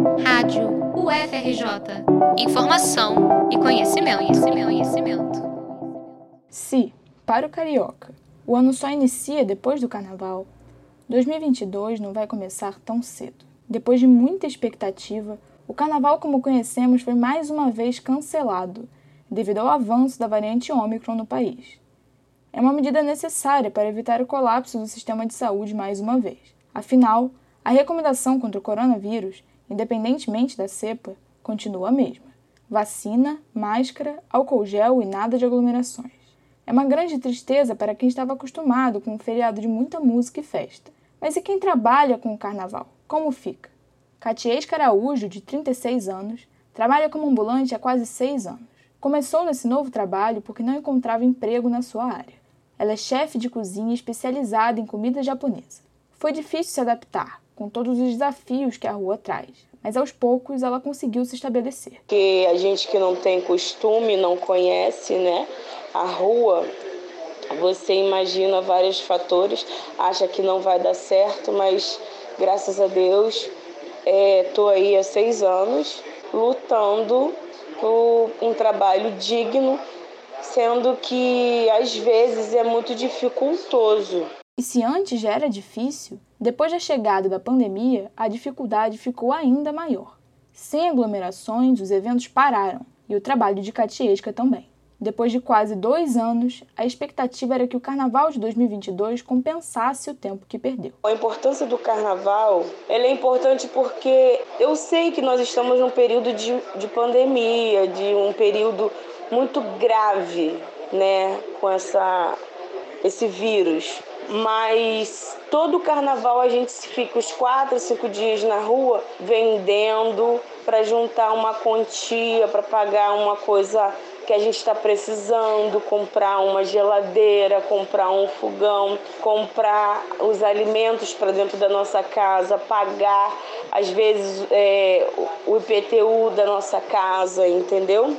Rádio UFRJ. Informação e conhecimento, conhecimento, conhecimento. Se, para o carioca, o ano só inicia depois do carnaval, 2022 não vai começar tão cedo. Depois de muita expectativa, o carnaval como conhecemos foi mais uma vez cancelado devido ao avanço da variante Ômicron no país. É uma medida necessária para evitar o colapso do sistema de saúde mais uma vez. Afinal, a recomendação contra o coronavírus, independentemente da cepa, continua a mesma: vacina, máscara, álcool gel e nada de aglomerações. É uma grande tristeza para quem estava acostumado com um feriado de muita música e festa. Mas e quem trabalha com o carnaval? Como fica? Catiês Caraújo, de 36 anos, trabalha como ambulante há quase seis anos. Começou nesse novo trabalho porque não encontrava emprego na sua área. Ela é chefe de cozinha especializada em comida japonesa. Foi difícil se adaptar, com todos os desafios que a rua traz, mas aos poucos ela conseguiu se estabelecer. Que a gente que não tem costume, não conhece, né, a rua, você imagina vários fatores, acha que não vai dar certo, mas graças a Deus Estou é, aí há seis anos lutando por um trabalho digno, sendo que às vezes é muito dificultoso. E se antes já era difícil, depois da chegada da pandemia, a dificuldade ficou ainda maior. Sem aglomerações, os eventos pararam e o trabalho de Catiesca também. Depois de quase dois anos, a expectativa era que o Carnaval de 2022 compensasse o tempo que perdeu. A importância do Carnaval é importante porque eu sei que nós estamos num período de, de pandemia, de um período muito grave, né, com essa, esse vírus. Mas todo carnaval a gente fica os quatro, cinco dias na rua vendendo para juntar uma quantia, para pagar uma coisa que a gente está precisando, comprar uma geladeira, comprar um fogão, comprar os alimentos para dentro da nossa casa, pagar às vezes é, o IPTU da nossa casa, entendeu?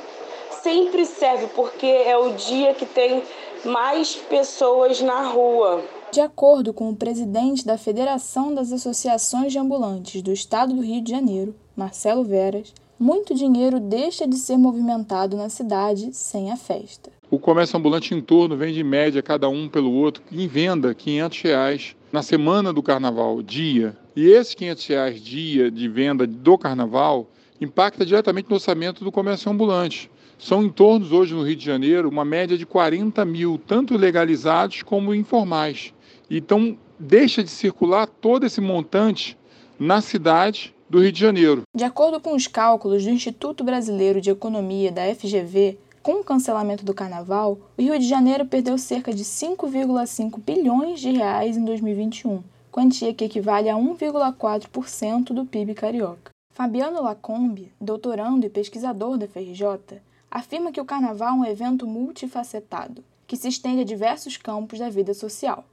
Sempre serve porque é o dia que tem mais pessoas na rua. De acordo com o presidente da Federação das Associações de Ambulantes do Estado do Rio de Janeiro, Marcelo Veras, muito dinheiro deixa de ser movimentado na cidade sem a festa. O comércio ambulante em torno vende em média cada um pelo outro em venda 500 reais na semana do carnaval, dia. E esses 500 reais dia de venda do carnaval impacta diretamente no orçamento do comércio ambulante. São em torno, hoje no Rio de Janeiro, uma média de 40 mil, tanto legalizados como informais. Então, deixa de circular todo esse montante na cidade do Rio de Janeiro. De acordo com os cálculos do Instituto Brasileiro de Economia da FGV, com o cancelamento do carnaval, o Rio de Janeiro perdeu cerca de 5,5 bilhões de reais em 2021, quantia que equivale a 1,4% do PIB carioca. Fabiano Lacombe, doutorando e pesquisador da FRJ, afirma que o carnaval é um evento multifacetado, que se estende a diversos campos da vida social.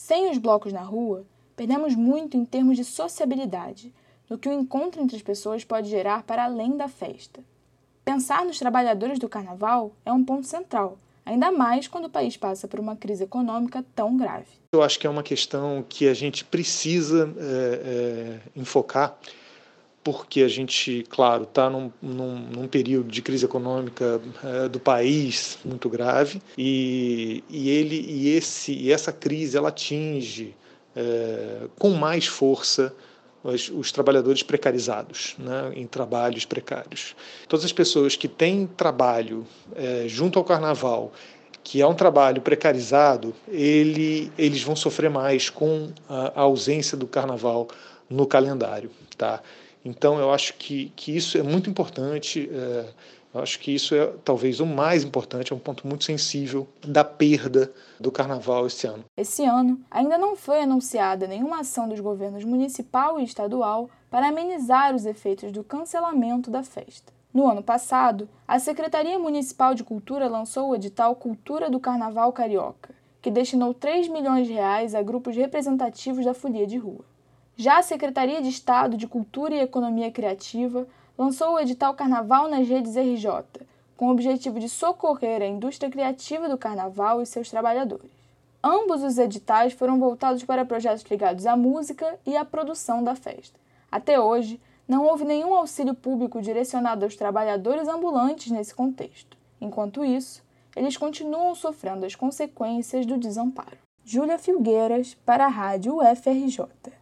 Sem os blocos na rua, perdemos muito em termos de sociabilidade, no que o encontro entre as pessoas pode gerar para além da festa. Pensar nos trabalhadores do carnaval é um ponto central, ainda mais quando o país passa por uma crise econômica tão grave. Eu acho que é uma questão que a gente precisa é, é, enfocar, porque a gente, claro, está num, num, num, período de crise econômica é, do país muito grave e, e ele e esse e essa crise ela atinge é, com mais força os, os trabalhadores precarizados, né, em trabalhos precários. Todas as pessoas que têm trabalho é, junto ao carnaval, que é um trabalho precarizado, ele, eles vão sofrer mais com a, a ausência do carnaval no calendário. Tá? Então, eu acho que, que isso é muito importante. É, eu acho que isso é talvez o mais importante, é um ponto muito sensível da perda do carnaval esse ano. Esse ano, ainda não foi anunciada nenhuma ação dos governos municipal e estadual para amenizar os efeitos do cancelamento da festa. No ano passado, a Secretaria Municipal de Cultura lançou o edital Cultura do Carnaval Carioca, que destinou 3 milhões de reais a grupos representativos da folia de rua. Já a Secretaria de Estado de Cultura e Economia Criativa lançou o edital Carnaval nas redes RJ, com o objetivo de socorrer a indústria criativa do carnaval e seus trabalhadores. Ambos os editais foram voltados para projetos ligados à música e à produção da festa. Até hoje, Não houve nenhum auxílio público direcionado aos trabalhadores ambulantes nesse contexto. Enquanto isso, eles continuam sofrendo as consequências do desamparo. Júlia Filgueiras, para a Rádio UFRJ.